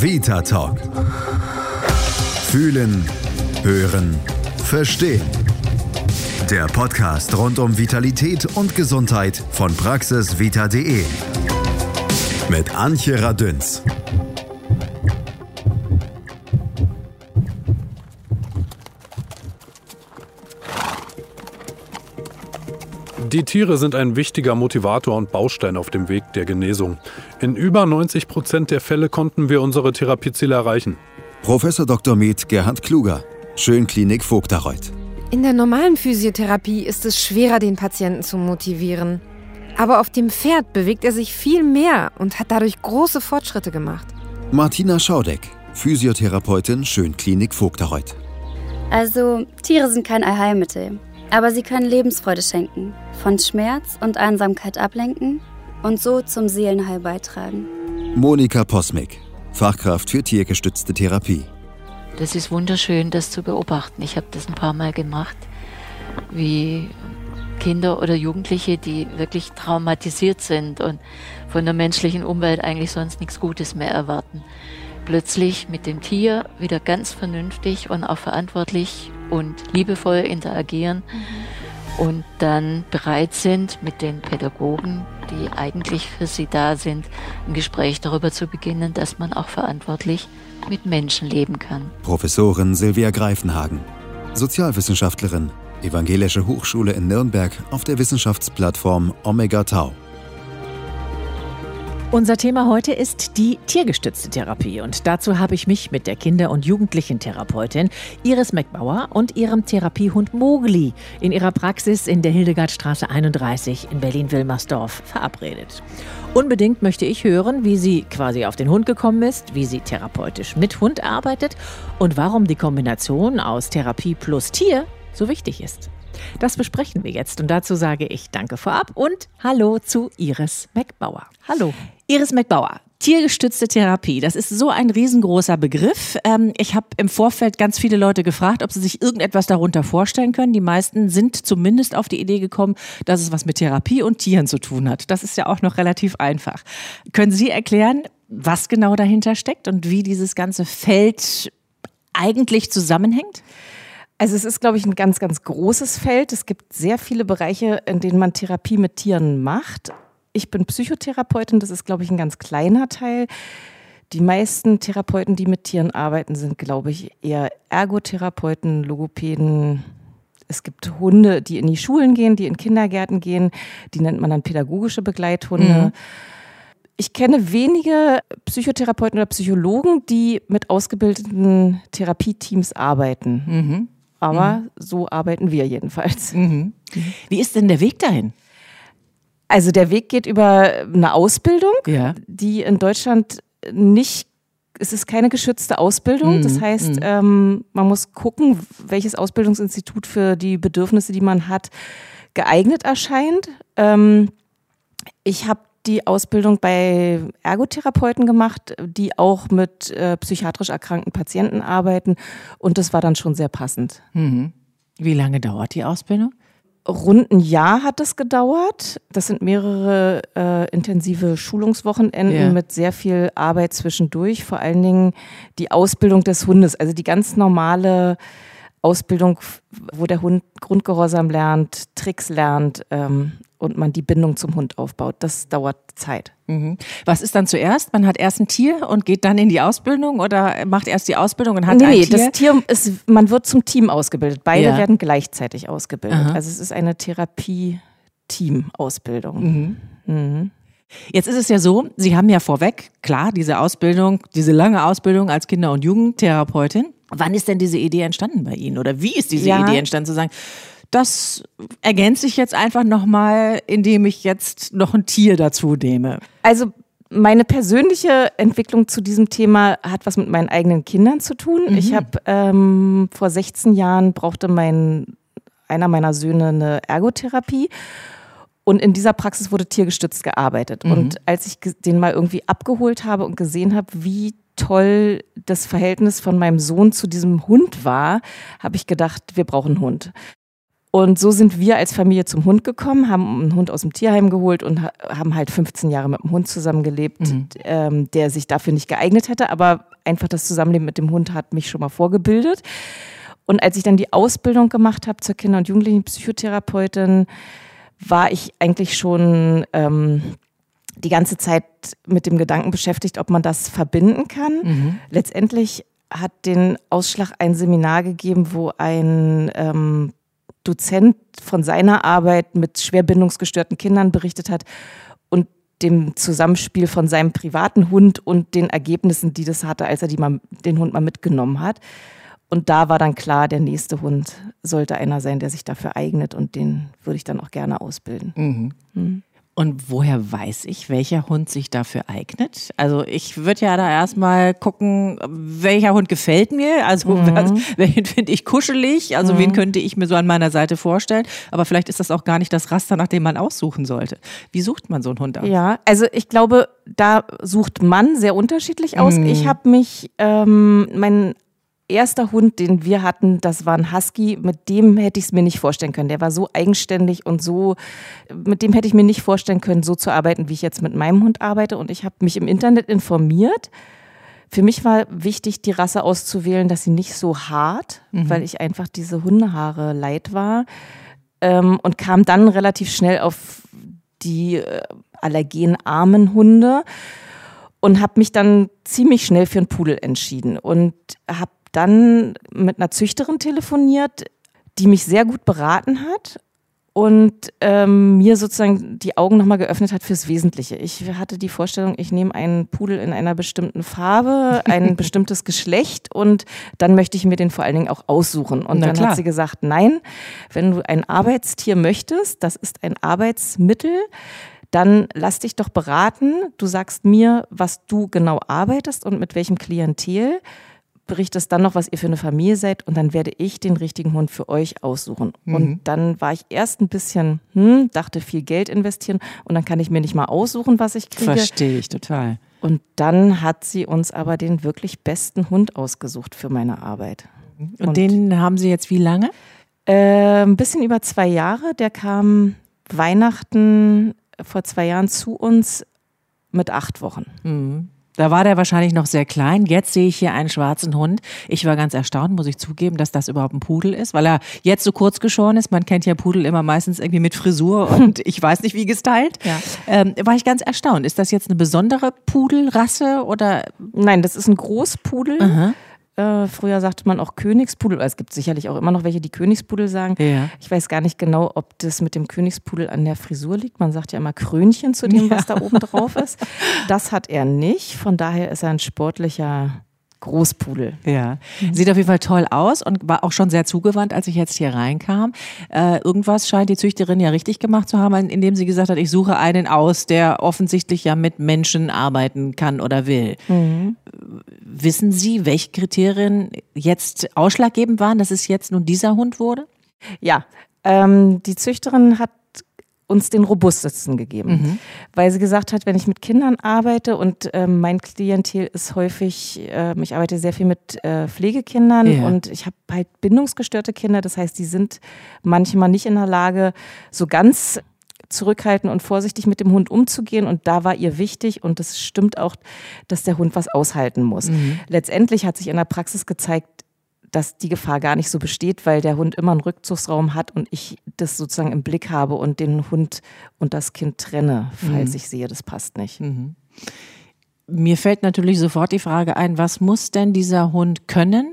Vita Talk. Fühlen, hören, verstehen. Der Podcast rund um Vitalität und Gesundheit von praxisvita.de. Mit Antje Radünz. Die Tiere sind ein wichtiger Motivator und Baustein auf dem Weg der Genesung. In über 90 Prozent der Fälle konnten wir unsere Therapieziele erreichen. Professor Dr. Med Gerhard Kluger, Schönklinik Vogtereuth. In der normalen Physiotherapie ist es schwerer, den Patienten zu motivieren. Aber auf dem Pferd bewegt er sich viel mehr und hat dadurch große Fortschritte gemacht. Martina Schaudeck, Physiotherapeutin Schönklinik Vogtereuth. Also, Tiere sind kein Allheilmittel, aber sie können Lebensfreude schenken, von Schmerz und Einsamkeit ablenken und so zum Seelenheil beitragen. Monika Posmick, Fachkraft für tiergestützte Therapie. Das ist wunderschön, das zu beobachten. Ich habe das ein paar Mal gemacht, wie Kinder oder Jugendliche, die wirklich traumatisiert sind und von der menschlichen Umwelt eigentlich sonst nichts Gutes mehr erwarten, plötzlich mit dem Tier wieder ganz vernünftig und auch verantwortlich und liebevoll interagieren und dann bereit sind, mit den Pädagogen, die eigentlich für sie da sind, ein Gespräch darüber zu beginnen, dass man auch verantwortlich mit Menschen leben kann. Professorin Silvia Greifenhagen, Sozialwissenschaftlerin, Evangelische Hochschule in Nürnberg auf der Wissenschaftsplattform Omega Tau. Unser Thema heute ist die tiergestützte Therapie und dazu habe ich mich mit der Kinder- und Jugendlichen-Therapeutin Iris McBauer und ihrem Therapiehund Mogli in ihrer Praxis in der Hildegardstraße 31 in Berlin-Wilmersdorf verabredet. Unbedingt möchte ich hören, wie sie quasi auf den Hund gekommen ist, wie sie therapeutisch mit Hund arbeitet und warum die Kombination aus Therapie plus Tier so wichtig ist. Das besprechen wir jetzt und dazu sage ich Danke vorab und Hallo zu Iris McBauer. Hallo. Iris McBauer, Tiergestützte Therapie, das ist so ein riesengroßer Begriff. Ähm, ich habe im Vorfeld ganz viele Leute gefragt, ob sie sich irgendetwas darunter vorstellen können. Die meisten sind zumindest auf die Idee gekommen, dass es was mit Therapie und Tieren zu tun hat. Das ist ja auch noch relativ einfach. Können Sie erklären, was genau dahinter steckt und wie dieses ganze Feld eigentlich zusammenhängt? Also es ist, glaube ich, ein ganz, ganz großes Feld. Es gibt sehr viele Bereiche, in denen man Therapie mit Tieren macht. Ich bin Psychotherapeutin, das ist, glaube ich, ein ganz kleiner Teil. Die meisten Therapeuten, die mit Tieren arbeiten, sind, glaube ich, eher Ergotherapeuten, Logopäden. Es gibt Hunde, die in die Schulen gehen, die in Kindergärten gehen. Die nennt man dann pädagogische Begleithunde. Mhm. Ich kenne wenige Psychotherapeuten oder Psychologen, die mit ausgebildeten Therapieteams arbeiten. Mhm. Aber mhm. so arbeiten wir jedenfalls. Mhm. Wie ist denn der Weg dahin? Also der Weg geht über eine Ausbildung, ja. die in Deutschland nicht, es ist keine geschützte Ausbildung. Mhm. Das heißt, mhm. ähm, man muss gucken, welches Ausbildungsinstitut für die Bedürfnisse, die man hat, geeignet erscheint. Ähm, ich habe die Ausbildung bei Ergotherapeuten gemacht, die auch mit äh, psychiatrisch erkrankten Patienten arbeiten. Und das war dann schon sehr passend. Mhm. Wie lange dauert die Ausbildung? Rund ein Jahr hat es gedauert. Das sind mehrere äh, intensive Schulungswochenenden ja. mit sehr viel Arbeit zwischendurch. Vor allen Dingen die Ausbildung des Hundes, also die ganz normale Ausbildung, wo der Hund Grundgehorsam lernt, Tricks lernt ähm, und man die Bindung zum Hund aufbaut. Das dauert Zeit. Mhm. Was ist dann zuerst? Man hat erst ein Tier und geht dann in die Ausbildung oder macht erst die Ausbildung und hat nee, ein nee, Tier? das Tier ist, man wird zum Team ausgebildet. Beide ja. werden gleichzeitig ausgebildet. Aha. Also es ist eine Therapie-Team-Ausbildung. Mhm. Mhm. Jetzt ist es ja so, Sie haben ja vorweg, klar, diese Ausbildung, diese lange Ausbildung als Kinder- und Jugendtherapeutin. Wann ist denn diese Idee entstanden bei Ihnen? Oder wie ist diese ja. Idee entstanden, zu sagen, das ergänze ich jetzt einfach nochmal, indem ich jetzt noch ein Tier dazu nehme. Also meine persönliche Entwicklung zu diesem Thema hat was mit meinen eigenen Kindern zu tun. Mhm. Ich habe ähm, vor 16 Jahren brauchte mein einer meiner Söhne eine Ergotherapie. Und in dieser Praxis wurde tiergestützt gearbeitet. Mhm. Und als ich den mal irgendwie abgeholt habe und gesehen habe, wie toll das Verhältnis von meinem Sohn zu diesem Hund war, habe ich gedacht, wir brauchen einen Hund. Und so sind wir als Familie zum Hund gekommen, haben einen Hund aus dem Tierheim geholt und haben halt 15 Jahre mit dem Hund zusammengelebt, mhm. ähm, der sich dafür nicht geeignet hätte, aber einfach das Zusammenleben mit dem Hund hat mich schon mal vorgebildet. Und als ich dann die Ausbildung gemacht habe zur Kinder- und Jugendlichen-Psychotherapeutin, war ich eigentlich schon ähm, die ganze Zeit mit dem Gedanken beschäftigt, ob man das verbinden kann. Mhm. Letztendlich hat den Ausschlag ein Seminar gegeben, wo ein ähm, Dozent von seiner Arbeit mit schwer bindungsgestörten Kindern berichtet hat und dem Zusammenspiel von seinem privaten Hund und den Ergebnissen, die das hatte, als er mal, den Hund mal mitgenommen hat. Und da war dann klar, der nächste Hund sollte einer sein, der sich dafür eignet und den würde ich dann auch gerne ausbilden. Mhm. Mhm. Und woher weiß ich, welcher Hund sich dafür eignet? Also ich würde ja da erstmal gucken, welcher Hund gefällt mir, also mhm. welchen finde ich kuschelig, also mhm. wen könnte ich mir so an meiner Seite vorstellen. Aber vielleicht ist das auch gar nicht das Raster, nach dem man aussuchen sollte. Wie sucht man so einen Hund aus? Ja, also ich glaube, da sucht man sehr unterschiedlich aus. Mhm. Ich habe mich, ähm, mein erster Hund, den wir hatten, das war ein Husky. Mit dem hätte ich es mir nicht vorstellen können. Der war so eigenständig und so, mit dem hätte ich mir nicht vorstellen können, so zu arbeiten, wie ich jetzt mit meinem Hund arbeite. Und ich habe mich im Internet informiert. Für mich war wichtig, die Rasse auszuwählen, dass sie nicht so hart, mhm. weil ich einfach diese Hundehaare leid war. Ähm, und kam dann relativ schnell auf die äh, allergenarmen Hunde und habe mich dann ziemlich schnell für einen Pudel entschieden und habe dann mit einer Züchterin telefoniert, die mich sehr gut beraten hat und ähm, mir sozusagen die Augen nochmal geöffnet hat fürs Wesentliche. Ich hatte die Vorstellung, ich nehme einen Pudel in einer bestimmten Farbe, ein bestimmtes Geschlecht und dann möchte ich mir den vor allen Dingen auch aussuchen. Und Na dann klar. hat sie gesagt, nein, wenn du ein Arbeitstier möchtest, das ist ein Arbeitsmittel, dann lass dich doch beraten. Du sagst mir, was du genau arbeitest und mit welchem Klientel berichtest dann noch, was ihr für eine Familie seid und dann werde ich den richtigen Hund für euch aussuchen. Mhm. Und dann war ich erst ein bisschen, hm, dachte viel Geld investieren und dann kann ich mir nicht mal aussuchen, was ich kriege. Verstehe ich total. Und dann hat sie uns aber den wirklich besten Hund ausgesucht für meine Arbeit. Und, und den haben Sie jetzt wie lange? Äh, ein bisschen über zwei Jahre. Der kam Weihnachten vor zwei Jahren zu uns mit acht Wochen. Mhm. Da war der wahrscheinlich noch sehr klein. Jetzt sehe ich hier einen schwarzen Hund. Ich war ganz erstaunt, muss ich zugeben, dass das überhaupt ein Pudel ist, weil er jetzt so kurz geschoren ist. Man kennt ja Pudel immer meistens irgendwie mit Frisur und ich weiß nicht wie gestylt. Ja. Ähm, war ich ganz erstaunt. Ist das jetzt eine besondere Pudelrasse oder? Nein, das ist ein Großpudel. Aha. Äh, früher sagte man auch Königspudel. Es gibt sicherlich auch immer noch welche, die Königspudel sagen. Ja. Ich weiß gar nicht genau, ob das mit dem Königspudel an der Frisur liegt. Man sagt ja immer Krönchen zu dem, ja. was da oben drauf ist. Das hat er nicht. Von daher ist er ein sportlicher Großpudel. Ja, mhm. sieht auf jeden Fall toll aus und war auch schon sehr zugewandt, als ich jetzt hier reinkam. Äh, irgendwas scheint die Züchterin ja richtig gemacht zu haben, indem sie gesagt hat, ich suche einen aus, der offensichtlich ja mit Menschen arbeiten kann oder will. Mhm. Wissen Sie, welche Kriterien jetzt ausschlaggebend waren, dass es jetzt nun dieser Hund wurde? Ja, ähm, die Züchterin hat uns den robustesten gegeben, mhm. weil sie gesagt hat, wenn ich mit Kindern arbeite und äh, mein Klientel ist häufig, äh, ich arbeite sehr viel mit äh, Pflegekindern ja. und ich habe halt bindungsgestörte Kinder, das heißt, die sind manchmal nicht in der Lage, so ganz zurückhaltend und vorsichtig mit dem Hund umzugehen. Und da war ihr wichtig, und das stimmt auch, dass der Hund was aushalten muss. Mhm. Letztendlich hat sich in der Praxis gezeigt, dass die Gefahr gar nicht so besteht, weil der Hund immer einen Rückzugsraum hat und ich das sozusagen im Blick habe und den Hund und das Kind trenne, falls mhm. ich sehe, das passt nicht. Mhm. Mir fällt natürlich sofort die Frage ein, was muss denn dieser Hund können?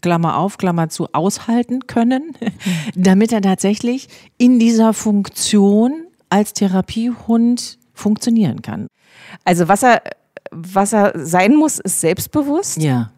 Klammer auf, Klammer zu, aushalten können, damit er tatsächlich in dieser Funktion als Therapiehund funktionieren kann. Also was er, was er sein muss, ist selbstbewusst. Ja.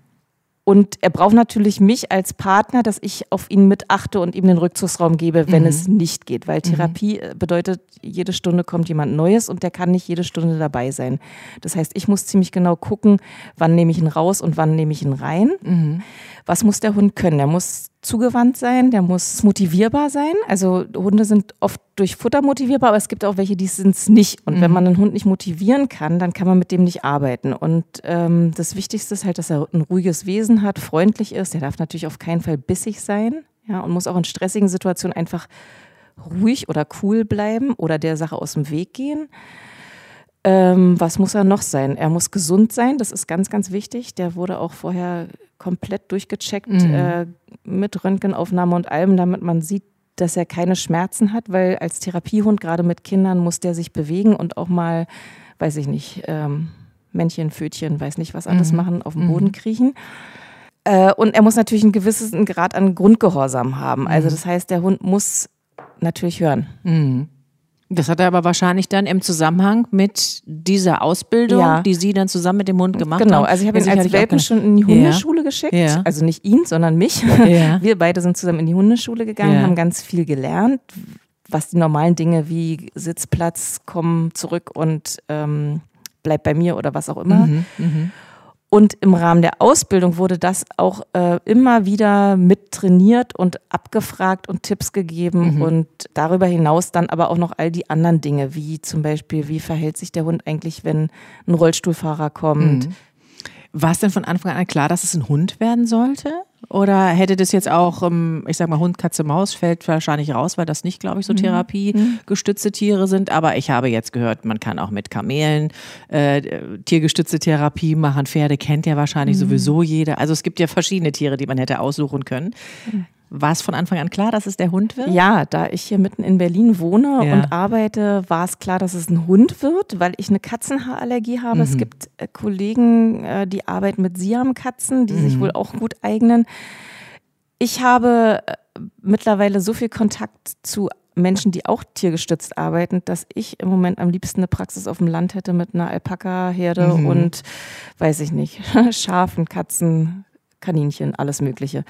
Und er braucht natürlich mich als Partner, dass ich auf ihn mitachte und ihm den Rückzugsraum gebe, wenn mhm. es nicht geht. Weil mhm. Therapie mhm. bedeutet, jede Stunde kommt jemand Neues und der kann nicht jede Stunde dabei sein. Das heißt, ich muss ziemlich genau gucken, wann nehme ich ihn raus und wann nehme ich ihn rein. Mhm. Was muss der Hund können? Der muss zugewandt sein, der muss motivierbar sein. Also Hunde sind oft durch Futter motivierbar, aber es gibt auch welche, die sind es nicht. Und mhm. wenn man einen Hund nicht motivieren kann, dann kann man mit dem nicht arbeiten. Und ähm, das Wichtigste ist halt, dass er ein ruhiges Wesen hat, freundlich ist. Der darf natürlich auf keinen Fall bissig sein. Ja, und muss auch in stressigen Situationen einfach ruhig oder cool bleiben oder der Sache aus dem Weg gehen. Ähm, was muss er noch sein? Er muss gesund sein, das ist ganz, ganz wichtig. Der wurde auch vorher komplett durchgecheckt mhm. äh, mit Röntgenaufnahme und allem, damit man sieht, dass er keine Schmerzen hat, weil als Therapiehund, gerade mit Kindern, muss der sich bewegen und auch mal, weiß ich nicht, ähm, Männchen, Fötchen, weiß nicht was alles mhm. machen, auf dem Boden mhm. kriechen. Äh, und er muss natürlich einen gewissen Grad an Grundgehorsam haben. Also mhm. das heißt, der Hund muss natürlich hören. Mhm. Das hat er aber wahrscheinlich dann im Zusammenhang mit dieser Ausbildung, ja. die Sie dann zusammen mit dem Hund gemacht genau. haben. Genau, also ich habe ihn als Welpen schon in die Hundeschule ja. geschickt. Ja. Also nicht ihn, sondern mich. Wir beide sind zusammen in die Hundeschule gegangen, haben ganz viel gelernt, was die normalen Dinge wie Sitzplatz, komm zurück und ähm, bleib bei mir oder was auch immer. Mhm, mh. Und im Rahmen der Ausbildung wurde das auch äh, immer wieder mit trainiert und abgefragt und Tipps gegeben mhm. und darüber hinaus dann aber auch noch all die anderen Dinge, wie zum Beispiel, wie verhält sich der Hund eigentlich, wenn ein Rollstuhlfahrer kommt. Mhm. War es denn von Anfang an klar, dass es ein Hund werden sollte? Oder hätte das jetzt auch, ich sag mal, Hund, Katze, Maus fällt wahrscheinlich raus, weil das nicht, glaube ich, so mhm. therapiegestützte Tiere sind. Aber ich habe jetzt gehört, man kann auch mit Kamelen äh, tiergestützte Therapie machen. Pferde kennt ja wahrscheinlich mhm. sowieso jeder. Also es gibt ja verschiedene Tiere, die man hätte aussuchen können. Mhm. War es von Anfang an klar, dass es der Hund wird? Ja, da ich hier mitten in Berlin wohne ja. und arbeite, war es klar, dass es ein Hund wird, weil ich eine Katzenhaarallergie habe. Mhm. Es gibt äh, Kollegen, äh, die arbeiten mit Siamkatzen, die mhm. sich wohl auch gut eignen. Ich habe äh, mittlerweile so viel Kontakt zu Menschen, die auch tiergestützt arbeiten, dass ich im Moment am liebsten eine Praxis auf dem Land hätte mit einer Alpaka-Herde mhm. und, weiß ich nicht, Schafen, Katzen, Kaninchen, alles Mögliche.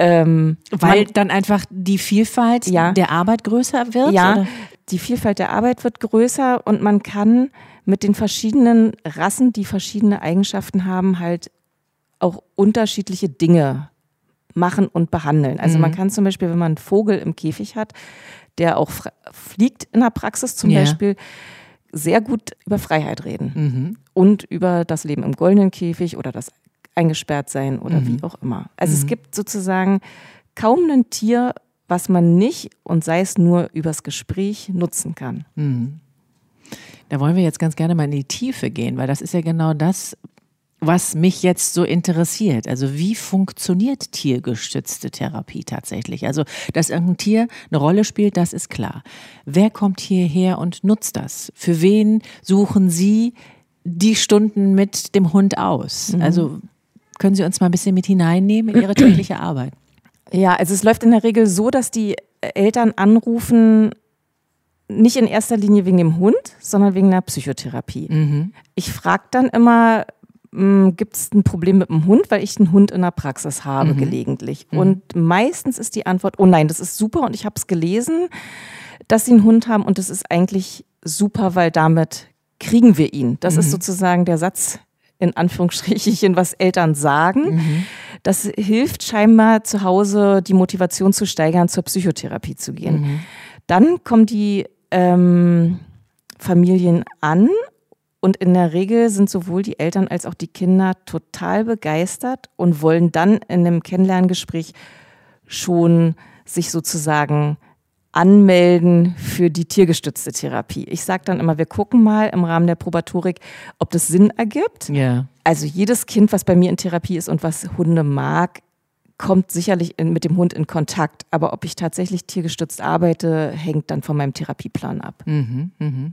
Ähm, Weil man, dann einfach die Vielfalt ja, der Arbeit größer wird? Ja, oder? die Vielfalt der Arbeit wird größer und man kann mit den verschiedenen Rassen, die verschiedene Eigenschaften haben, halt auch unterschiedliche Dinge machen und behandeln. Also mhm. man kann zum Beispiel, wenn man einen Vogel im Käfig hat, der auch fliegt in der Praxis zum ja. Beispiel, sehr gut über Freiheit reden mhm. und über das Leben im goldenen Käfig oder das eingesperrt sein oder mhm. wie auch immer. Also mhm. es gibt sozusagen kaum ein Tier, was man nicht und sei es nur übers Gespräch nutzen kann. Mhm. Da wollen wir jetzt ganz gerne mal in die Tiefe gehen, weil das ist ja genau das, was mich jetzt so interessiert. Also wie funktioniert tiergestützte Therapie tatsächlich? Also, dass irgendein Tier eine Rolle spielt, das ist klar. Wer kommt hierher und nutzt das? Für wen suchen Sie die Stunden mit dem Hund aus? Mhm. Also können Sie uns mal ein bisschen mit hineinnehmen in Ihre tägliche Arbeit? Ja, also es läuft in der Regel so, dass die Eltern anrufen, nicht in erster Linie wegen dem Hund, sondern wegen der Psychotherapie. Mhm. Ich frage dann immer, hm, gibt es ein Problem mit dem Hund, weil ich einen Hund in der Praxis habe mhm. gelegentlich. Mhm. Und meistens ist die Antwort, oh nein, das ist super und ich habe es gelesen, dass sie einen Hund haben und das ist eigentlich super, weil damit kriegen wir ihn. Das ist mhm. sozusagen der Satz, in Anführungsstrichen, was Eltern sagen. Mhm. Das hilft scheinbar zu Hause die Motivation zu steigern, zur Psychotherapie zu gehen. Mhm. Dann kommen die ähm, Familien an und in der Regel sind sowohl die Eltern als auch die Kinder total begeistert und wollen dann in einem Kennenlerngespräch schon sich sozusagen anmelden für die tiergestützte Therapie. Ich sage dann immer, wir gucken mal im Rahmen der Probatorik, ob das Sinn ergibt. Ja. Also jedes Kind, was bei mir in Therapie ist und was Hunde mag, kommt sicherlich in, mit dem Hund in Kontakt. Aber ob ich tatsächlich tiergestützt arbeite, hängt dann von meinem Therapieplan ab. Mhm, mh.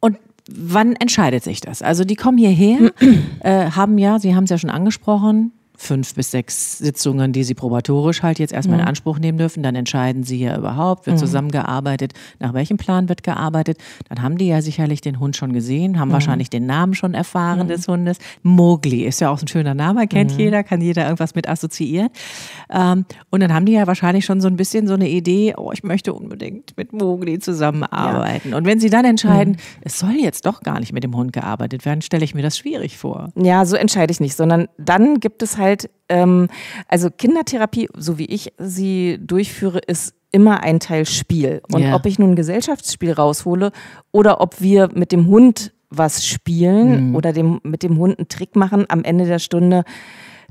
Und wann entscheidet sich das? Also die kommen hierher, äh, haben ja, Sie haben es ja schon angesprochen, fünf bis sechs Sitzungen, die sie probatorisch halt jetzt erstmal mhm. in Anspruch nehmen dürfen. Dann entscheiden sie ja überhaupt, wird mhm. zusammengearbeitet, nach welchem Plan wird gearbeitet. Dann haben die ja sicherlich den Hund schon gesehen, haben mhm. wahrscheinlich den Namen schon erfahren mhm. des Hundes. Mowgli ist ja auch ein schöner Name, kennt mhm. jeder, kann jeder irgendwas mit assoziieren. Ähm, und dann haben die ja wahrscheinlich schon so ein bisschen so eine Idee, oh, ich möchte unbedingt mit Mowgli zusammenarbeiten. Ja. Und wenn sie dann entscheiden, mhm. es soll jetzt doch gar nicht mit dem Hund gearbeitet werden, stelle ich mir das schwierig vor. Ja, so entscheide ich nicht, sondern dann gibt es halt halt, ähm, also Kindertherapie, so wie ich sie durchführe, ist immer ein Teil Spiel. Und yeah. ob ich nun ein Gesellschaftsspiel raushole oder ob wir mit dem Hund was spielen mhm. oder dem, mit dem Hund einen Trick machen am Ende der Stunde,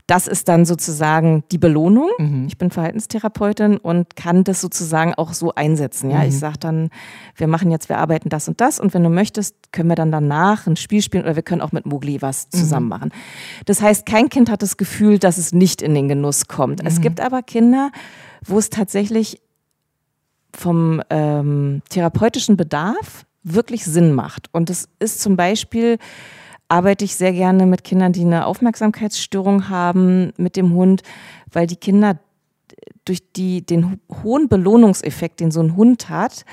das ist dann sozusagen die Belohnung. Mhm. Ich bin Verhaltenstherapeutin und kann das sozusagen auch so einsetzen. Ja, mhm. ich sage dann, wir machen jetzt, wir arbeiten das und das und wenn du möchtest, können wir dann danach ein Spiel spielen oder wir können auch mit Mogli was mhm. zusammen machen. Das heißt, kein Kind hat das Gefühl, dass es nicht in den Genuss kommt. Es mhm. gibt aber Kinder, wo es tatsächlich vom ähm, therapeutischen Bedarf wirklich Sinn macht. Und es ist zum Beispiel arbeite ich sehr gerne mit Kindern, die eine Aufmerksamkeitsstörung haben mit dem Hund, weil die Kinder durch die, den hohen Belohnungseffekt, den so ein Hund hat,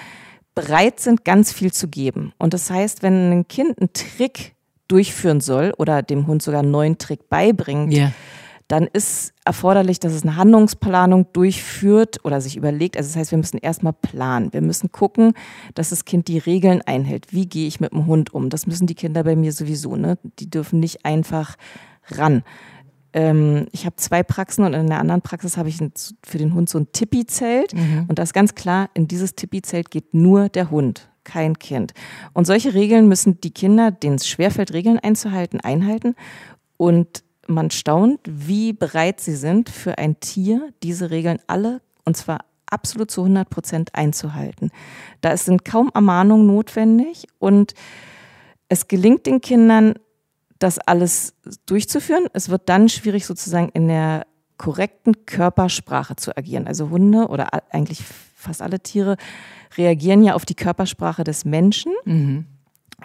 bereit sind, ganz viel zu geben. Und das heißt, wenn ein Kind einen Trick durchführen soll oder dem Hund sogar einen neuen Trick beibringt, yeah dann ist erforderlich, dass es eine Handlungsplanung durchführt oder sich überlegt. Also das heißt, wir müssen erstmal planen. Wir müssen gucken, dass das Kind die Regeln einhält. Wie gehe ich mit dem Hund um? Das müssen die Kinder bei mir sowieso. Ne? Die dürfen nicht einfach ran. Ähm, ich habe zwei Praxen und in der anderen Praxis habe ich für den Hund so ein Tippi-Zelt. Mhm. Und da ist ganz klar, in dieses Tippi-Zelt geht nur der Hund kein Kind. Und solche Regeln müssen die Kinder, denen es schwerfällt, Regeln einzuhalten, einhalten. Und man staunt, wie bereit sie sind, für ein Tier diese Regeln alle, und zwar absolut zu 100 Prozent einzuhalten. Da sind kaum Ermahnungen notwendig und es gelingt den Kindern, das alles durchzuführen. Es wird dann schwierig, sozusagen in der korrekten Körpersprache zu agieren. Also Hunde oder eigentlich fast alle Tiere reagieren ja auf die Körpersprache des Menschen. Mhm.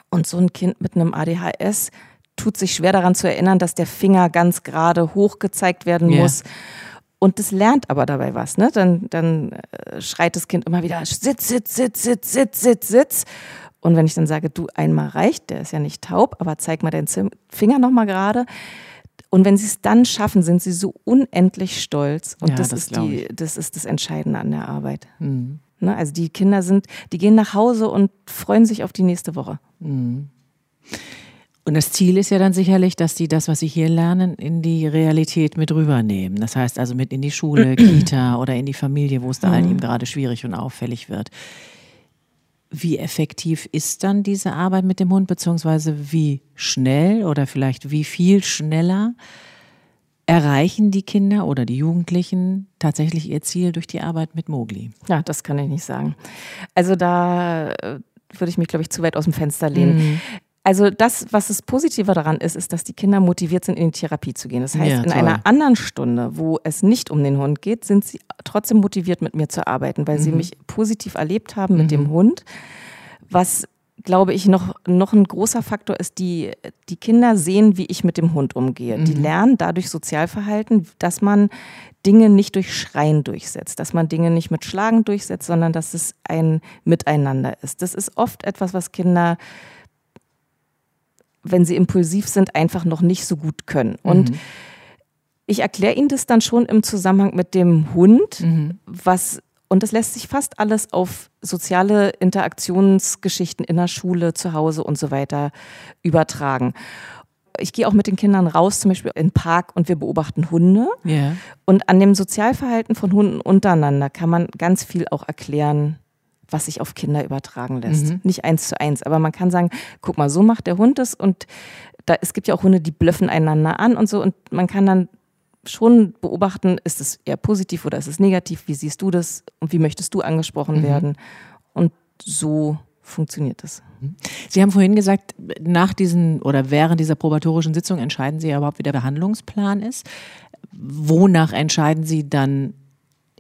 Und so ein Kind mit einem ADHS tut sich schwer daran zu erinnern, dass der Finger ganz gerade hoch gezeigt werden yeah. muss. Und das lernt aber dabei was, ne? Dann, dann äh, schreit das Kind immer wieder, sitz, sitz, sitz, sitz, sitz, sitz, sitz. Und wenn ich dann sage, du einmal reicht, der ist ja nicht taub, aber zeig mal deinen Finger nochmal gerade. Und wenn sie es dann schaffen, sind sie so unendlich stolz. Und ja, das, das, ist die, das ist das Entscheidende an der Arbeit. Mhm. Ne? Also die Kinder sind, die gehen nach Hause und freuen sich auf die nächste Woche. Mhm. Und das Ziel ist ja dann sicherlich, dass die das, was sie hier lernen, in die Realität mit rübernehmen. Das heißt also mit in die Schule, Kita oder in die Familie, wo es da mhm. eben gerade schwierig und auffällig wird. Wie effektiv ist dann diese Arbeit mit dem Hund, beziehungsweise wie schnell oder vielleicht wie viel schneller erreichen die Kinder oder die Jugendlichen tatsächlich ihr Ziel durch die Arbeit mit Mogli? Ja, das kann ich nicht sagen. Also da äh, würde ich mich, glaube ich, zu weit aus dem Fenster lehnen. Mhm. Also das, was das Positive daran ist, ist, dass die Kinder motiviert sind, in die Therapie zu gehen. Das heißt, ja, in einer anderen Stunde, wo es nicht um den Hund geht, sind sie trotzdem motiviert, mit mir zu arbeiten, weil mhm. sie mich positiv erlebt haben mit mhm. dem Hund. Was glaube ich, noch, noch ein großer Faktor ist, die, die Kinder sehen, wie ich mit dem Hund umgehe. Mhm. Die lernen dadurch Sozialverhalten, dass man Dinge nicht durch Schreien durchsetzt, dass man Dinge nicht mit Schlagen durchsetzt, sondern dass es ein Miteinander ist. Das ist oft etwas, was Kinder wenn sie impulsiv sind, einfach noch nicht so gut können. Und mhm. ich erkläre ihnen das dann schon im Zusammenhang mit dem Hund, mhm. was und das lässt sich fast alles auf soziale Interaktionsgeschichten in der Schule, zu Hause und so weiter übertragen. Ich gehe auch mit den Kindern raus, zum Beispiel in den Park und wir beobachten Hunde. Yeah. Und an dem Sozialverhalten von Hunden untereinander kann man ganz viel auch erklären, was sich auf Kinder übertragen lässt. Mhm. Nicht eins zu eins, aber man kann sagen, guck mal, so macht der Hund es und da, es gibt ja auch Hunde, die blöffen einander an und so und man kann dann schon beobachten, ist es eher positiv oder ist es negativ, wie siehst du das und wie möchtest du angesprochen mhm. werden und so funktioniert das. Mhm. Sie haben vorhin gesagt, nach diesen oder während dieser probatorischen Sitzung entscheiden Sie ja überhaupt, wie der Behandlungsplan ist. Wonach entscheiden Sie dann,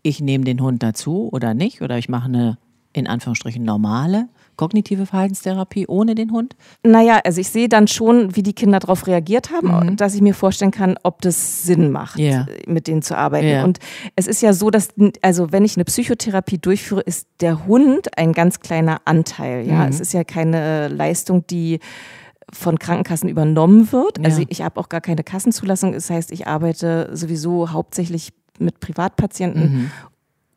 ich nehme den Hund dazu oder nicht? Oder ich mache eine in Anführungsstrichen normale kognitive Verhaltenstherapie ohne den Hund? Naja, also ich sehe dann schon, wie die Kinder darauf reagiert haben, mhm. dass ich mir vorstellen kann, ob das Sinn macht, yeah. mit denen zu arbeiten. Yeah. Und es ist ja so, dass, also wenn ich eine Psychotherapie durchführe, ist der Hund ein ganz kleiner Anteil. Ja, mhm. es ist ja keine Leistung, die von Krankenkassen übernommen wird. Also ich habe auch gar keine Kassenzulassung. Das heißt, ich arbeite sowieso hauptsächlich mit Privatpatienten mhm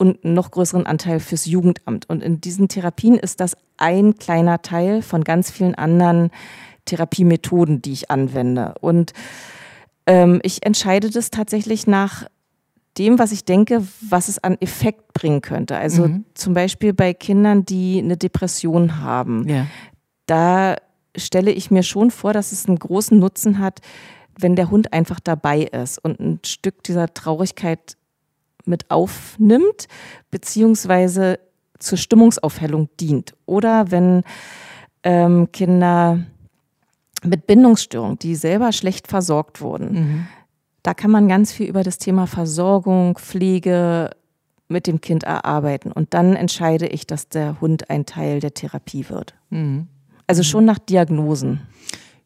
und einen noch größeren Anteil fürs Jugendamt. Und in diesen Therapien ist das ein kleiner Teil von ganz vielen anderen Therapiemethoden, die ich anwende. Und ähm, ich entscheide das tatsächlich nach dem, was ich denke, was es an Effekt bringen könnte. Also mhm. zum Beispiel bei Kindern, die eine Depression haben. Ja. Da stelle ich mir schon vor, dass es einen großen Nutzen hat, wenn der Hund einfach dabei ist und ein Stück dieser Traurigkeit mit aufnimmt, beziehungsweise zur Stimmungsaufhellung dient. Oder wenn ähm, Kinder mit Bindungsstörungen, die selber schlecht versorgt wurden, mhm. da kann man ganz viel über das Thema Versorgung, Pflege mit dem Kind erarbeiten. Und dann entscheide ich, dass der Hund ein Teil der Therapie wird. Mhm. Also schon nach Diagnosen.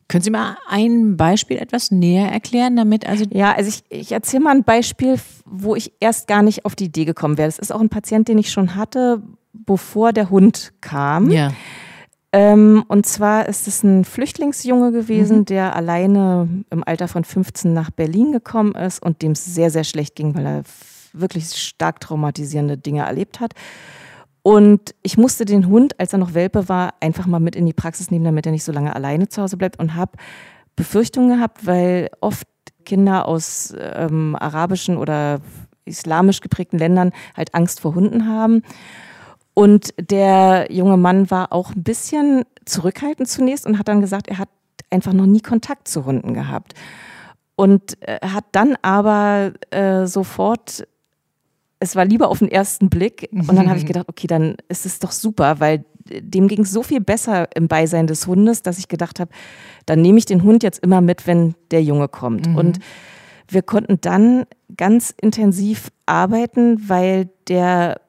Können Sie mal ein Beispiel etwas näher erklären, damit also. Ja, also ich, ich erzähle mal ein Beispiel, wo ich erst gar nicht auf die Idee gekommen wäre. Das ist auch ein Patient, den ich schon hatte, bevor der Hund kam. Ja. Ähm, und zwar ist es ein Flüchtlingsjunge gewesen, mhm. der alleine im Alter von 15 nach Berlin gekommen ist und dem es sehr, sehr schlecht ging, weil er wirklich stark traumatisierende Dinge erlebt hat. Und ich musste den Hund, als er noch Welpe war, einfach mal mit in die Praxis nehmen, damit er nicht so lange alleine zu Hause bleibt und habe Befürchtungen gehabt, weil oft Kinder aus ähm, arabischen oder islamisch geprägten Ländern halt Angst vor Hunden haben. Und der junge Mann war auch ein bisschen zurückhaltend zunächst und hat dann gesagt, er hat einfach noch nie Kontakt zu Hunden gehabt. Und äh, hat dann aber äh, sofort es war lieber auf den ersten Blick. Und dann habe ich gedacht, okay, dann ist es doch super, weil dem ging es so viel besser im Beisein des Hundes, dass ich gedacht habe, dann nehme ich den Hund jetzt immer mit, wenn der Junge kommt. Mhm. Und wir konnten dann ganz intensiv arbeiten, weil der,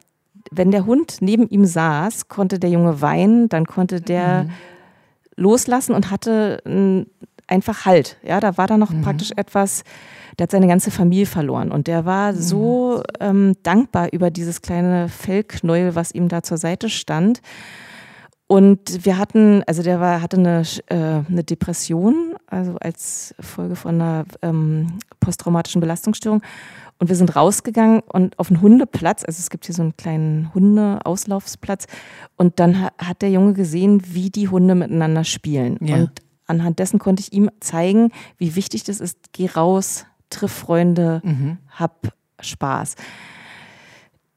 wenn der Hund neben ihm saß, konnte der Junge weinen, dann konnte der mhm. loslassen und hatte einfach Halt. Ja, da war da noch mhm. praktisch etwas, der hat seine ganze Familie verloren und der war mhm. so ähm, dankbar über dieses kleine Fellknäuel, was ihm da zur Seite stand. Und wir hatten, also der war, hatte eine, äh, eine Depression, also als Folge von einer ähm, posttraumatischen Belastungsstörung. Und wir sind rausgegangen und auf einen Hundeplatz, also es gibt hier so einen kleinen Hundeauslaufsplatz. Und dann hat der Junge gesehen, wie die Hunde miteinander spielen. Ja. Und anhand dessen konnte ich ihm zeigen, wie wichtig das ist, geh raus, triff Freunde, mhm. hab Spaß.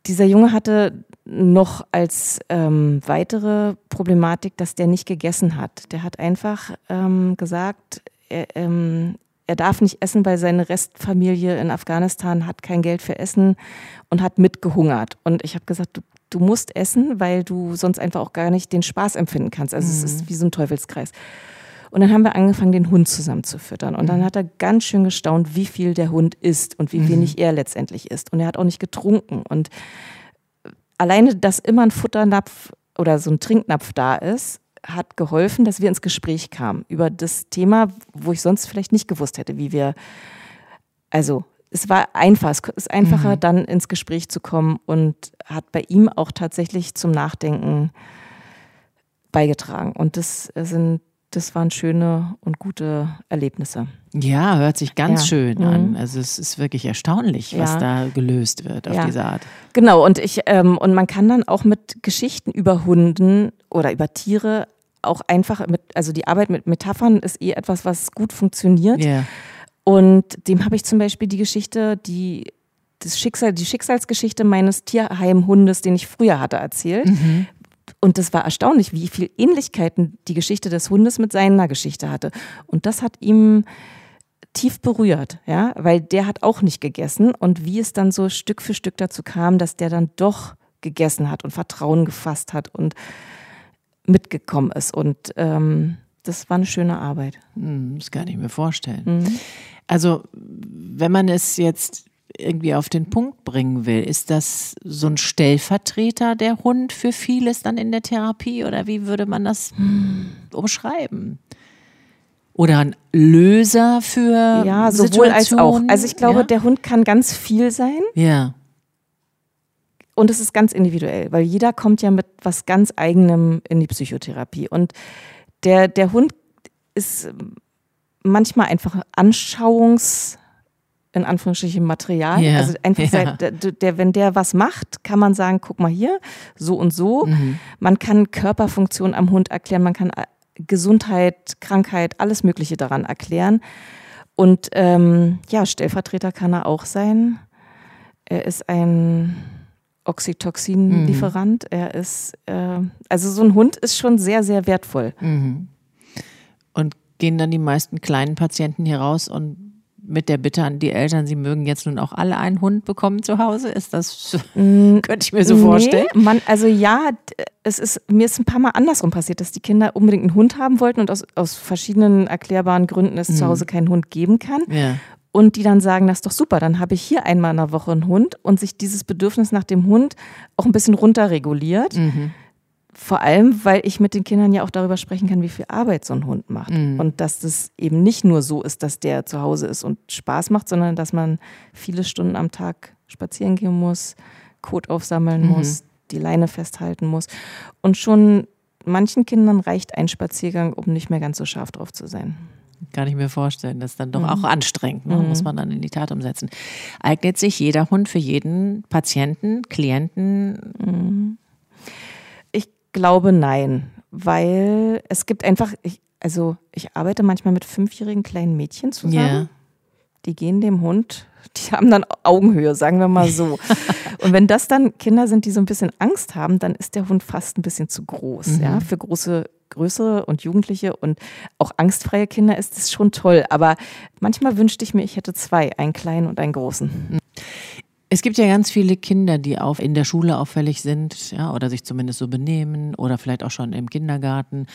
Dieser Junge hatte noch als ähm, weitere Problematik, dass der nicht gegessen hat. Der hat einfach ähm, gesagt, er, ähm, er darf nicht essen, weil seine Restfamilie in Afghanistan hat kein Geld für Essen und hat mitgehungert. Und ich habe gesagt, du, du, musst essen, weil du sonst einfach auch gar nicht den Spaß empfinden kannst. Also mhm. es ist wie so ein Teufelskreis. Und dann haben wir angefangen, den Hund zusammen zu füttern. Und dann mhm. hat er ganz schön gestaunt, wie viel der Hund isst und wie wenig mhm. er letztendlich isst. Und er hat auch nicht getrunken. Und alleine, dass immer ein Futternapf oder so ein Trinknapf da ist, hat geholfen, dass wir ins Gespräch kamen über das Thema, wo ich sonst vielleicht nicht gewusst hätte, wie wir, also es war einfach, es ist einfacher, mhm. dann ins Gespräch zu kommen und hat bei ihm auch tatsächlich zum Nachdenken beigetragen. Und das sind das waren schöne und gute Erlebnisse. Ja, hört sich ganz ja. schön mhm. an. Also es ist wirklich erstaunlich, was ja. da gelöst wird auf ja. diese Art. Genau, und ich, ähm, und man kann dann auch mit Geschichten über Hunden oder über Tiere auch einfach mit, also die Arbeit mit Metaphern ist eh etwas, was gut funktioniert. Yeah. Und dem habe ich zum Beispiel die Geschichte, die das Schicksal, die Schicksalsgeschichte meines Tierheimhundes, den ich früher hatte, erzählt. Mhm. Und das war erstaunlich, wie viel Ähnlichkeiten die Geschichte des Hundes mit seiner Geschichte hatte. Und das hat ihm tief berührt, ja, weil der hat auch nicht gegessen und wie es dann so Stück für Stück dazu kam, dass der dann doch gegessen hat und Vertrauen gefasst hat und mitgekommen ist. Und ähm, das war eine schöne Arbeit. Hm, das kann ich mir vorstellen. Mhm. Also, wenn man es jetzt irgendwie auf den Punkt bringen will. Ist das so ein Stellvertreter der Hund für vieles dann in der Therapie oder wie würde man das umschreiben? Oder ein Löser für Ja, sowohl als auch. Also ich glaube, ja? der Hund kann ganz viel sein. Ja. Und es ist ganz individuell, weil jeder kommt ja mit was ganz eigenem in die Psychotherapie. Und der, der Hund ist manchmal einfach anschauungs in Anführungsstrichen Material. Yeah. Also einfach, yeah. der, der, wenn der was macht, kann man sagen, guck mal hier, so und so. Mhm. Man kann Körperfunktion am Hund erklären, man kann äh, Gesundheit, Krankheit, alles Mögliche daran erklären. Und ähm, ja, Stellvertreter kann er auch sein. Er ist ein Oxytocin-Lieferant. Mhm. Er ist, äh, also so ein Hund ist schon sehr, sehr wertvoll. Mhm. Und gehen dann die meisten kleinen Patienten hier raus und mit der Bitte an die Eltern, sie mögen jetzt nun auch alle einen Hund bekommen zu Hause? Ist das, könnte ich mir so Nee, vorstellen? Man, also ja, es ist, mir ist ein paar Mal andersrum passiert, dass die Kinder unbedingt einen Hund haben wollten und aus, aus verschiedenen erklärbaren Gründen es zu Hause keinen Hund geben kann. Ja. Und die dann sagen, das ist doch super, dann habe ich hier einmal in der Woche einen Hund und sich dieses Bedürfnis nach dem Hund auch ein bisschen runterreguliert. Vor allem, weil ich mit den Kindern ja auch darüber sprechen kann, wie viel Arbeit so ein Hund macht. Und dass das eben nicht nur so ist, dass der zu Hause ist und Spaß macht, sondern dass man viele Stunden am Tag spazieren gehen muss, Kot aufsammeln muss, die Leine festhalten muss. Und schon manchen Kindern reicht ein Spaziergang, um nicht mehr ganz so scharf drauf zu sein. Kann ich mir vorstellen. Das ist dann doch auch anstrengend, ne? muss man dann in die Tat umsetzen. Eignet sich jeder Hund für jeden Patienten, Klienten? Glaube nein, weil es gibt einfach, ich, also ich arbeite manchmal mit fünfjährigen kleinen Mädchen zusammen. Ja. Die gehen dem Hund, die haben dann Augenhöhe, sagen wir mal so. Und wenn das dann Kinder sind, die so ein bisschen Angst haben, dann ist der Hund fast ein bisschen zu groß. Ja, für große, größere und Jugendliche und auch angstfreie Kinder ist es schon toll. Aber manchmal wünschte ich mir, ich hätte zwei, einen kleinen und einen großen. Es gibt ja ganz viele Kinder, die auch in der Schule auffällig sind, ja, oder sich zumindest so benehmen oder vielleicht auch schon im Kindergarten.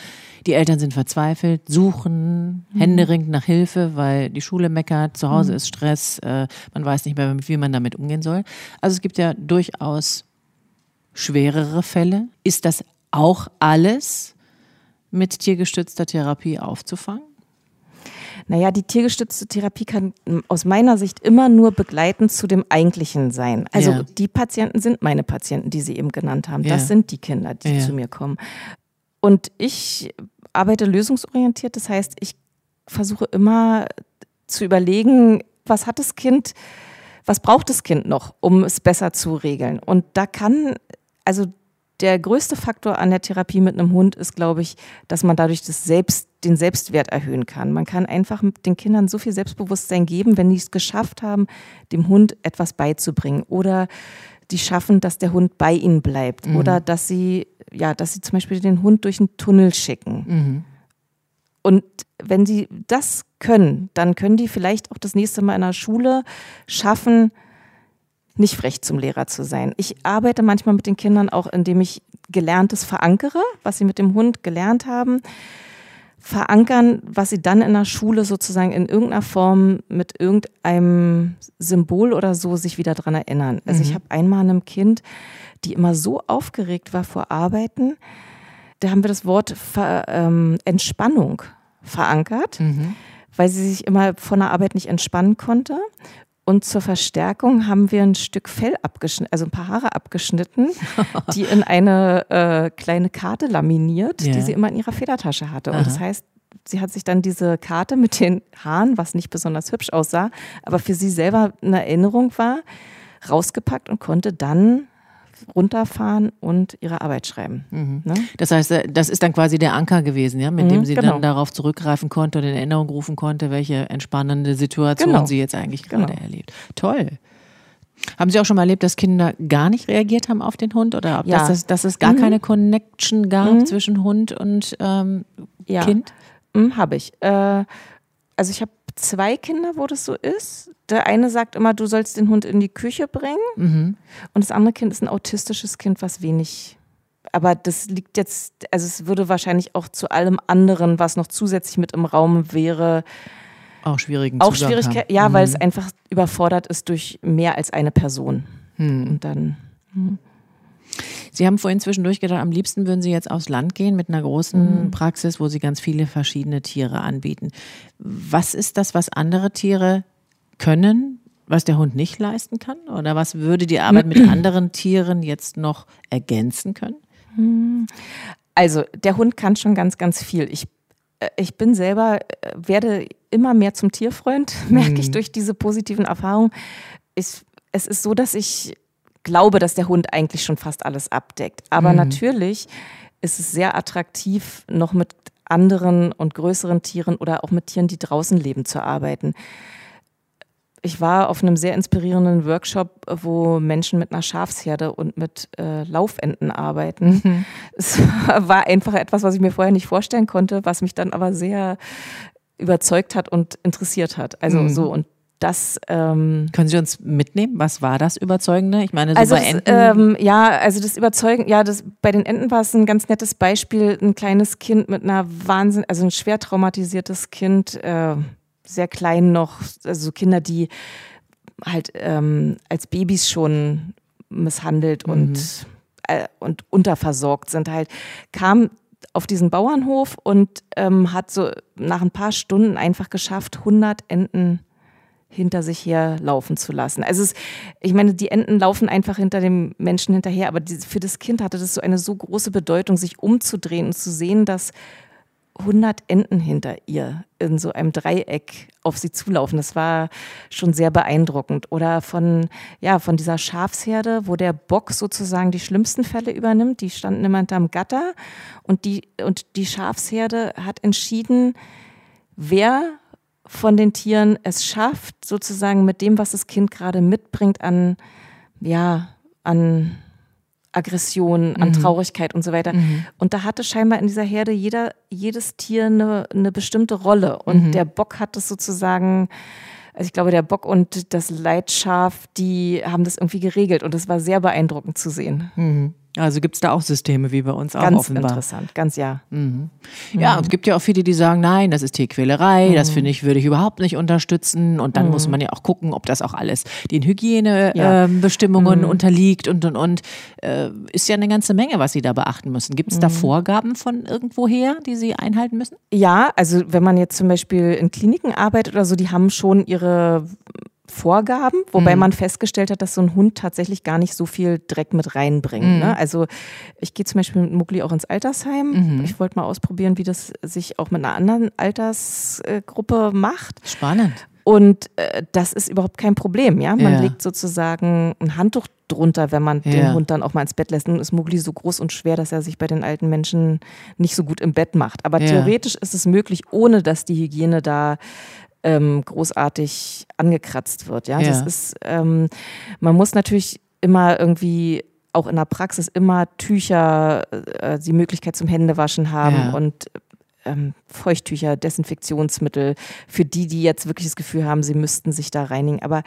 Die Eltern sind verzweifelt, suchen händeringend nach Hilfe, weil die Schule meckert, zu Hause ist Stress, äh, man weiß nicht mehr, wie man damit umgehen soll. Also es gibt ja durchaus schwerere Fälle. Ist das auch alles mit tiergestützter Therapie aufzufangen? Naja, die tiergestützte Therapie kann m, aus meiner Sicht immer nur begleitend zu dem Eigentlichen sein. Also Ja. die Patienten sind meine Patienten, die Sie eben genannt haben. Ja. Das sind die Kinder, die Ja. zu mir kommen. Und ich arbeite lösungsorientiert, das heißt, ich versuche immer zu überlegen, was hat das Kind, was braucht das Kind noch, um es besser zu regeln. Und da kann, also der größte Faktor an der Therapie mit einem Hund ist, glaube ich, dass man dadurch das Selbst, den Selbstwert erhöhen kann. Man kann einfach den Kindern so viel Selbstbewusstsein geben, wenn die es geschafft haben, dem Hund etwas beizubringen oder die schaffen, dass der Hund bei ihnen bleibt oder dass sie, ja, dass sie zum Beispiel den Hund durch einen Tunnel schicken. Und wenn sie das können, dann können die vielleicht auch das nächste Mal in der Schule schaffen, nicht frech zum Lehrer zu sein. Ich arbeite manchmal mit den Kindern auch, indem ich Gelerntes verankere, was sie mit dem Hund gelernt haben, verankern, was sie dann in der Schule sozusagen in irgendeiner Form mit irgendeinem Symbol oder so sich wieder dran erinnern. Also ich habe einmal einem Kind, die immer so aufgeregt war vor Arbeiten, da haben wir das Wort Ver, ähm, Entspannung verankert, weil sie sich immer von der Arbeit nicht entspannen konnte. Und zur Verstärkung haben wir ein Stück Fell abgeschnitten, also ein paar Haare abgeschnitten, die in eine äh, kleine Karte laminiert, Ja. die sie immer in ihrer Federtasche hatte. Und das heißt, sie hat sich dann diese Karte mit den Haaren, was nicht besonders hübsch aussah, aber für sie selber eine Erinnerung war, rausgepackt und konnte dann runterfahren und ihre Arbeit schreiben. Ne? Das heißt, äh, das ist dann quasi der Anker gewesen, ja, mit dem Mhm, sie genau. dann darauf zurückgreifen konnte und in Erinnerung rufen konnte, welche entspannende Situation Genau. sie jetzt eigentlich Genau. gerade erlebt. Toll. Haben Sie auch schon mal erlebt, dass Kinder gar nicht reagiert haben auf den Hund oder ob Ja. dass, es, dass es gar Mhm. keine Connection gab zwischen Hund und ähm, Ja. Kind? Hm, habe ich. Äh, also ich habe zwei Kinder, wo das so ist. Der eine sagt immer, du sollst den Hund in die Küche bringen. Mhm. Und das andere Kind ist ein autistisches Kind, was wenig. Aber das liegt jetzt, also es würde wahrscheinlich auch zu allem anderen, was noch zusätzlich mit im Raum wäre, Auch schwierigen auch Schwierigkeiten. Ja, weil Mhm. es einfach überfordert ist durch mehr als eine Person. Hm. Und dann. Sie haben vorhin zwischendurch gedacht, am liebsten würden Sie jetzt aufs Land gehen mit einer Mhm. großen Praxis, wo Sie ganz viele verschiedene Tiere anbieten. Was ist das, was andere Tiere können, was der Hund nicht leisten kann? Oder was würde die Arbeit mit anderen Tieren jetzt noch ergänzen können? Also, der Hund kann schon ganz, ganz viel. Ich, äh, ich bin selber, äh, werde immer mehr zum Tierfreund, merke ich durch diese positiven Erfahrungen. Ich, es ist so, dass ich glaube, dass der Hund eigentlich schon fast alles abdeckt. Aber natürlich ist es sehr attraktiv, noch mit anderen und größeren Tieren oder auch mit Tieren, die draußen leben, zu arbeiten. Ich war auf einem sehr inspirierenden Workshop, wo Menschen mit einer Schafsherde und mit äh, Laufenten arbeiten. Es war einfach etwas, was ich mir vorher nicht vorstellen konnte, was mich dann aber sehr überzeugt hat und interessiert hat. Also Mhm. so und das ähm, Können Sie uns mitnehmen? Was war das Überzeugende? Ich meine, so also bei das, Enten. ähm, ja, also das Überzeugen, ja, das bei den Enten war es ein ganz nettes Beispiel, ein kleines Kind mit einer Wahnsinn, also ein schwer traumatisiertes Kind, äh, sehr klein noch, also Kinder, die halt ähm, als Babys schon misshandelt und äh, und unterversorgt sind, halt kam auf diesen Bauernhof und ähm, hat so nach ein paar Stunden einfach geschafft, 100 Enten hinter sich her laufen zu lassen. Also es, ich meine, die Enten laufen einfach hinter dem Menschen hinterher, aber die, für das Kind hatte das so eine so große Bedeutung, sich umzudrehen und zu sehen, dass 100 Enten hinter ihr in so einem Dreieck auf sie zulaufen. Das war schon sehr beeindruckend. Oder von, ja, von dieser Schafsherde, wo der Bock sozusagen die schlimmsten Fälle übernimmt. Die standen immer hinterm Gatter und die, und die Schafsherde hat entschieden, wer von den Tieren es schafft, sozusagen mit dem, was das Kind gerade mitbringt an, ja, an Aggression, an Traurigkeit und so weiter. Und da hatte scheinbar in dieser Herde jeder, jedes Tier eine, eine bestimmte Rolle. Und der Bock hat das sozusagen, also ich glaube, der Bock und das Leitschaf, die haben das irgendwie geregelt. Und das war sehr beeindruckend zu sehen. Also gibt es da auch Systeme wie bei uns auch Ganz offenbar. interessant, ganz ja. Ja, und es gibt ja auch viele, die sagen, nein, das ist Tierquälerei, das Mhm. finde ich, würde ich überhaupt nicht unterstützen. Und dann muss man ja auch gucken, ob das auch alles den Hygienebestimmungen Ja. Mhm. ähm, Bestimmungen unterliegt und und und. Äh, ist ja eine ganze Menge, was sie da beachten müssen. Gibt es Mhm. da Vorgaben von irgendwoher, die sie einhalten müssen? Ja, also wenn man jetzt zum Beispiel in Kliniken arbeitet oder so, die haben schon ihre Vorgaben, wobei man festgestellt hat, dass so ein Hund tatsächlich gar nicht so viel Dreck mit reinbringt. Ne? Also ich gehe zum Beispiel mit Muckli auch ins Altersheim. Ich wollte mal ausprobieren, wie das sich auch mit einer anderen Altersgruppe macht. Spannend. Und äh, das ist überhaupt kein Problem, ja. Man Ja. legt sozusagen ein Handtuch drunter, wenn man Ja. den Hund dann auch mal ins Bett lässt. Nun ist Mowgli so groß und schwer, dass er sich bei den alten Menschen nicht so gut im Bett macht. Aber Ja. theoretisch ist es möglich, ohne dass die Hygiene da ähm, großartig angekratzt wird. Ja, Ja. das ist, ähm, man muss natürlich immer irgendwie auch in der Praxis immer Tücher, äh, die Möglichkeit zum Händewaschen haben Ja. und ähm, Feuchttücher, Desinfektionsmittel für die, die jetzt wirklich das Gefühl haben, sie müssten sich da reinigen. Aber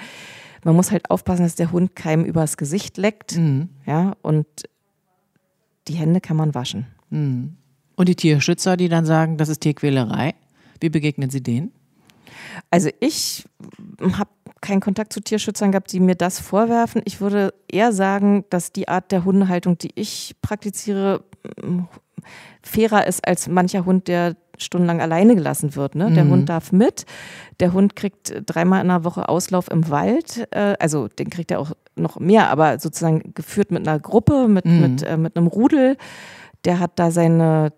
man muss halt aufpassen, dass der Hund keinem übers Gesicht leckt. Mhm. Ja, und die Hände kann man waschen. Und die Tierschützer, die dann sagen, das ist Tierquälerei, wie begegnen Sie denen? Also ich habe keinen Kontakt zu Tierschützern gehabt, die mir das vorwerfen. Ich würde eher sagen, dass die Art der Hundehaltung, die ich praktiziere, fairer ist als mancher Hund, der stundenlang alleine gelassen wird. Ne? Der Hund darf mit. Der Hund kriegt dreimal in der Woche Auslauf im Wald. Äh, also den kriegt er auch noch mehr, aber sozusagen geführt mit einer Gruppe, mit, mit, äh, mit einem Rudel. Der hat da seine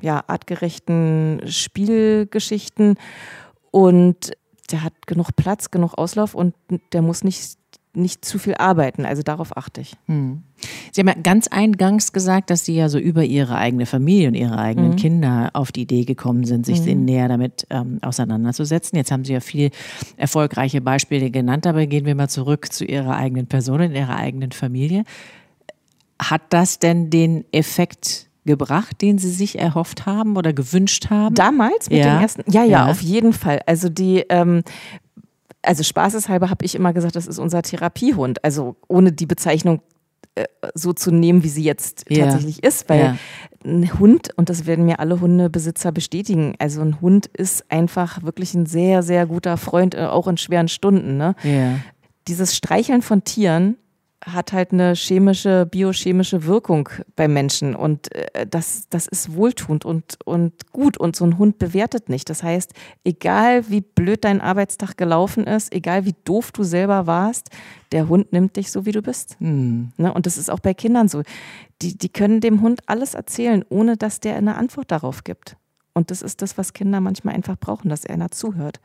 ja, artgerechten Spielgeschichten und der hat genug Platz, genug Auslauf und der muss nicht, nicht zu viel arbeiten. Also darauf achte ich. Sie haben ja ganz eingangs gesagt, dass Sie ja so über Ihre eigene Familie und Ihre eigenen Mhm. Kinder auf die Idee gekommen sind, sich näher damit ähm, auseinanderzusetzen. Jetzt haben Sie ja viel erfolgreiche Beispiele genannt, aber gehen wir mal zurück zu Ihrer eigenen Person, in Ihrer eigenen Familie. Hat das denn den Effekt gebracht, den Sie sich erhofft haben oder gewünscht haben? Damals mit Ja. den ersten, ja, ja, Ja. auf jeden Fall. Also die, ähm, also spaßeshalber habe ich immer gesagt, das ist unser Therapiehund. Also ohne die Bezeichnung äh, so zu nehmen, wie sie jetzt Ja. tatsächlich ist, weil Ja. ein Hund, und das werden mir alle Hundebesitzer bestätigen, also ein Hund ist einfach wirklich ein sehr, sehr guter Freund, äh, auch in schweren Stunden. Ne? ja. dieses Streicheln von Tieren hat halt eine chemische, biochemische Wirkung beim Menschen und äh, das, das ist wohltuend und, und gut und so ein Hund bewertet nicht. Das heißt, egal wie blöd dein Arbeitstag gelaufen ist, egal wie doof du selber warst, der Hund nimmt dich so, wie du bist. Ne? Und das ist auch bei Kindern so. Die, die können dem Hund alles erzählen, ohne dass der eine Antwort darauf gibt. Und das ist das, was Kinder manchmal einfach brauchen, dass einer zuhört.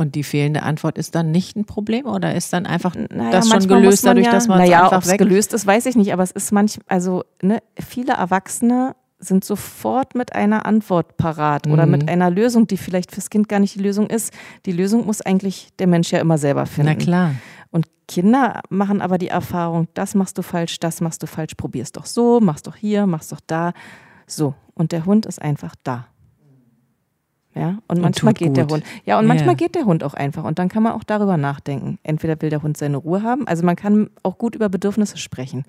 Und die fehlende Antwort ist dann nicht ein Problem oder ist dann einfach Naja, das schon gelöst, dadurch, ja, dass man es naja, ob einfach es weg gelöst ist, weiß ich nicht, aber es ist manchmal, also ne, viele Erwachsene sind sofort mit einer Antwort parat oder Mhm. mit einer Lösung, die vielleicht fürs Kind gar nicht die Lösung ist. Die Lösung muss eigentlich der Mensch ja immer selber finden. Na klar. Und Kinder machen aber die Erfahrung, das machst du falsch, das machst du falsch, probier's doch so, mach's doch hier, mach's doch da. So. Und der Hund ist einfach da. Ja, und manchmal geht gut. der Hund. Ja, und manchmal geht der Hund auch einfach. Und dann kann man auch darüber nachdenken. Entweder will der Hund seine Ruhe haben. Also man kann auch gut über Bedürfnisse sprechen.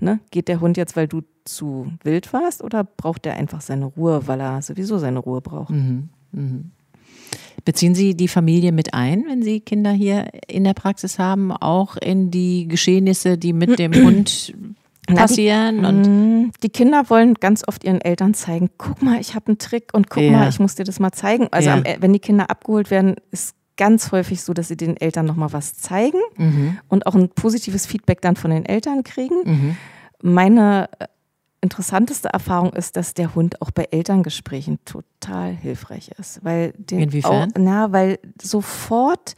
Ne? Geht der Hund jetzt, weil du zu wild warst, oder braucht er einfach seine Ruhe, weil er sowieso seine Ruhe braucht? Mhm. Mhm. Beziehen Sie die Familie mit ein, wenn Sie Kinder hier in der Praxis haben, auch in die Geschehnisse, die mit dem Hund passieren. Na, die, und mm, die Kinder wollen ganz oft ihren Eltern zeigen, guck mal, ich habe einen Trick und guck ja. mal, ich muss dir das mal zeigen. Also ja. am, wenn die Kinder abgeholt werden, ist ganz häufig so, dass sie den Eltern nochmal was zeigen mhm. und auch ein positives Feedback dann von den Eltern kriegen. Mhm. Meine äh, interessanteste Erfahrung ist, dass der Hund auch bei Elterngesprächen total hilfreich ist. Weil den Inwiefern? Auch, na, weil sofort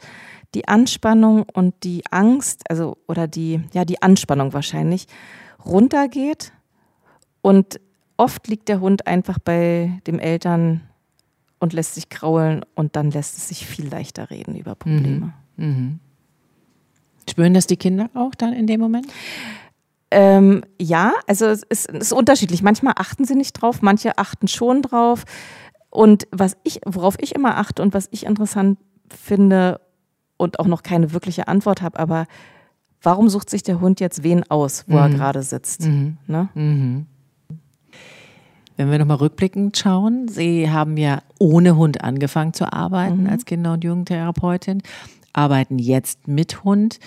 die Anspannung und die Angst, also oder die, ja, die Anspannung wahrscheinlich, runtergeht und oft liegt der Hund einfach bei dem Eltern und lässt sich kraulen und dann lässt es sich viel leichter reden über Probleme. Mhm. Mhm. Spüren das die Kinder auch dann in dem Moment? Ähm, ja, also es ist, es ist, unterschiedlich. Manchmal achten sie nicht drauf, manche achten schon drauf. Und was ich, worauf ich immer achte und was ich interessant finde und auch noch keine wirkliche Antwort habe, aber warum sucht sich der Hund jetzt wen aus, wo mhm. er gerade sitzt? Mhm. Ne? Mhm. Wenn wir nochmal rückblickend schauen, Sie haben ja ohne Hund angefangen zu arbeiten mhm. als Kinder- und Jugendtherapeutin, arbeiten jetzt mit Hund.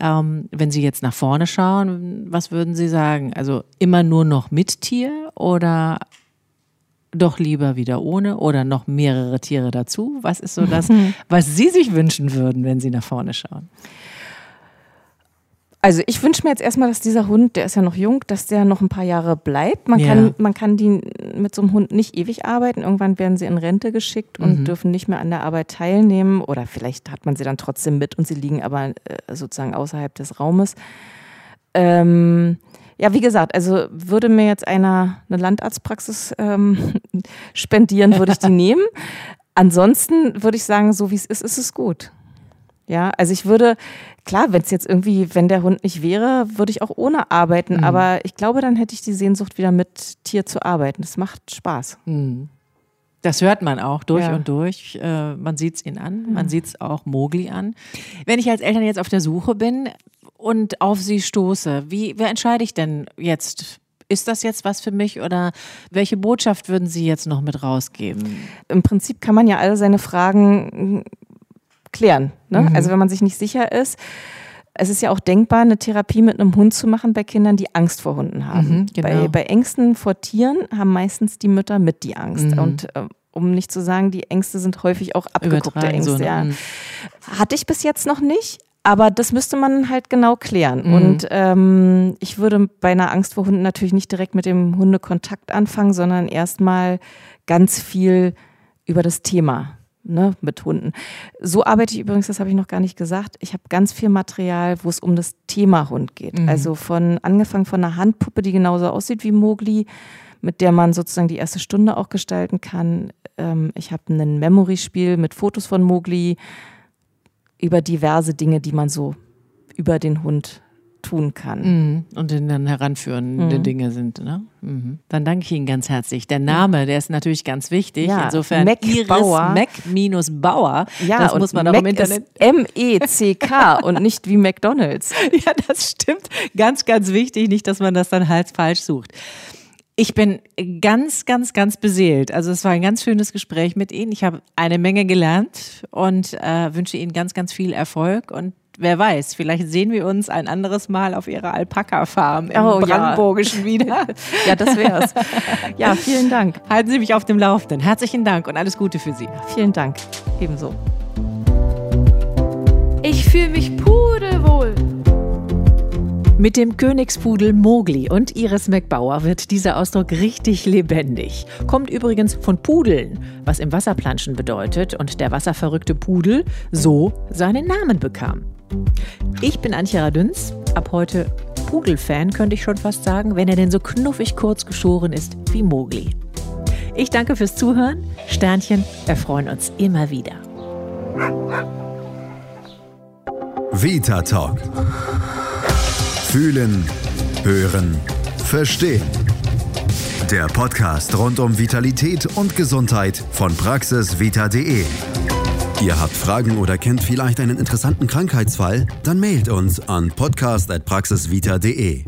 Ähm, wenn Sie jetzt nach vorne schauen, was würden Sie sagen? Also immer nur noch mit Tier oder doch lieber wieder ohne oder noch mehrere Tiere dazu? Was ist so das, was Sie sich wünschen würden, wenn Sie nach vorne schauen? Also ich wünsche mir jetzt erstmal, dass dieser Hund, der ist ja noch jung, dass der noch ein paar Jahre bleibt. Man, ja. kann, man kann die mit so einem Hund nicht ewig arbeiten. Irgendwann werden sie in Rente geschickt und mhm. dürfen nicht mehr an der Arbeit teilnehmen. Oder vielleicht hat man sie dann trotzdem mit und sie liegen aber äh, sozusagen außerhalb des Raumes. Ähm, ja, wie gesagt, also würde mir jetzt einer eine Landarztpraxis ähm, spendieren, würde ich die nehmen. Ansonsten würde ich sagen, so wie es ist, ist es gut. Ja, also ich würde, klar, wenn es jetzt irgendwie, wenn der Hund nicht wäre, würde ich auch ohne arbeiten. Mhm. Aber ich glaube, dann hätte ich die Sehnsucht, wieder mit Tier zu arbeiten. Das macht Spaß. Mhm. Das hört man auch durch ja. und durch. Äh, man sieht es ihn an, man mhm. sieht es auch Mogli an. Wenn ich als Eltern jetzt auf der Suche bin und auf sie stoße, wie, wie entscheide ich denn jetzt? Ist das jetzt was für mich oder welche Botschaft würden Sie jetzt noch mit rausgeben? Im Prinzip kann man ja alle seine Fragen klären. Ne? Mhm. Also wenn man sich nicht sicher ist. Es ist ja auch denkbar, eine Therapie mit einem Hund zu machen bei Kindern, die Angst vor Hunden haben. Mhm, genau. bei, bei Ängsten vor Tieren haben meistens die Mütter mit die Angst. Mhm. Und äh, um nicht zu sagen, die Ängste sind häufig auch abgeguckte Ängste. So, ne? ja. Mhm. Hatte ich bis jetzt noch nicht, aber das müsste man halt genau klären. Mhm. Und ähm, ich würde bei einer Angst vor Hunden natürlich nicht direkt mit dem Hundekontakt anfangen, sondern erstmal ganz viel über das Thema ne, mit Hunden. So arbeite ich übrigens, das habe ich noch gar nicht gesagt. Ich habe ganz viel Material, wo es um das Thema Hund geht. Mhm. Also von angefangen von einer Handpuppe, die genauso aussieht wie Mogli, mit der man sozusagen die erste Stunde auch gestalten kann. Ähm, ich habe ein Memory-Spiel mit Fotos von Mogli über diverse Dinge, die man so über den Hund tun kann. Mhm. Und den dann heranführende mhm. Dinge sind. Ne? Mhm. Dann danke ich Ihnen ganz herzlich. Der Name, der ist natürlich ganz wichtig. Ja, Insofern Mac Iris Bauer. Mac minus Bauer. Ja, das muss man auch im Internet. M-E-C-K und nicht wie McDonalds. Ja, das stimmt. Ganz, ganz wichtig. Nicht, dass man das dann halt falsch sucht. Ich bin ganz, ganz, ganz beseelt. Also es war ein ganz schönes Gespräch mit Ihnen. Ich habe eine Menge gelernt und äh, wünsche Ihnen ganz, ganz viel Erfolg und wer weiß, vielleicht sehen wir uns ein anderes Mal auf Ihrer Alpaka-Farm im oh, Brandenburgischen ja. wieder. ja, das wär's. Ja, vielen Dank. Halten Sie mich auf dem Laufenden. Herzlichen Dank und alles Gute für Sie. Vielen Dank. Ebenso. Ich fühle mich pudelwohl. Mit dem Königspudel Mogli und Iris McBauer wird dieser Ausdruck richtig lebendig. Kommt übrigens von Pudeln, was im Wasserplanschen bedeutet und der wasserverrückte Pudel so seinen Namen bekam. Ich bin Antje Radüns, ab heute Pudelfan könnte ich schon fast sagen, wenn er denn so knuffig kurz geschoren ist wie Mogli. Ich danke fürs Zuhören. Sternchen, wir freuen uns immer wieder. Vita Talk. Fühlen, hören, verstehen. Der Podcast rund um Vitalität und Gesundheit von praxisvita.de. Ihr habt Fragen oder kennt vielleicht einen interessanten Krankheitsfall? Dann mailt uns an podcast.praxisvita.de.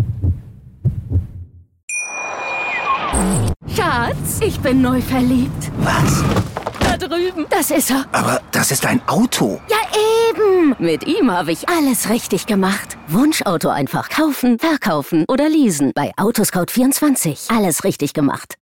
Schatz, ich bin neu verliebt. Was? Da drüben. Das ist er. Aber das ist ein Auto. Ja, eben. Mit ihm habe ich alles richtig gemacht. Wunschauto einfach kaufen, verkaufen oder leasen. Bei Autoscout24. Alles richtig gemacht.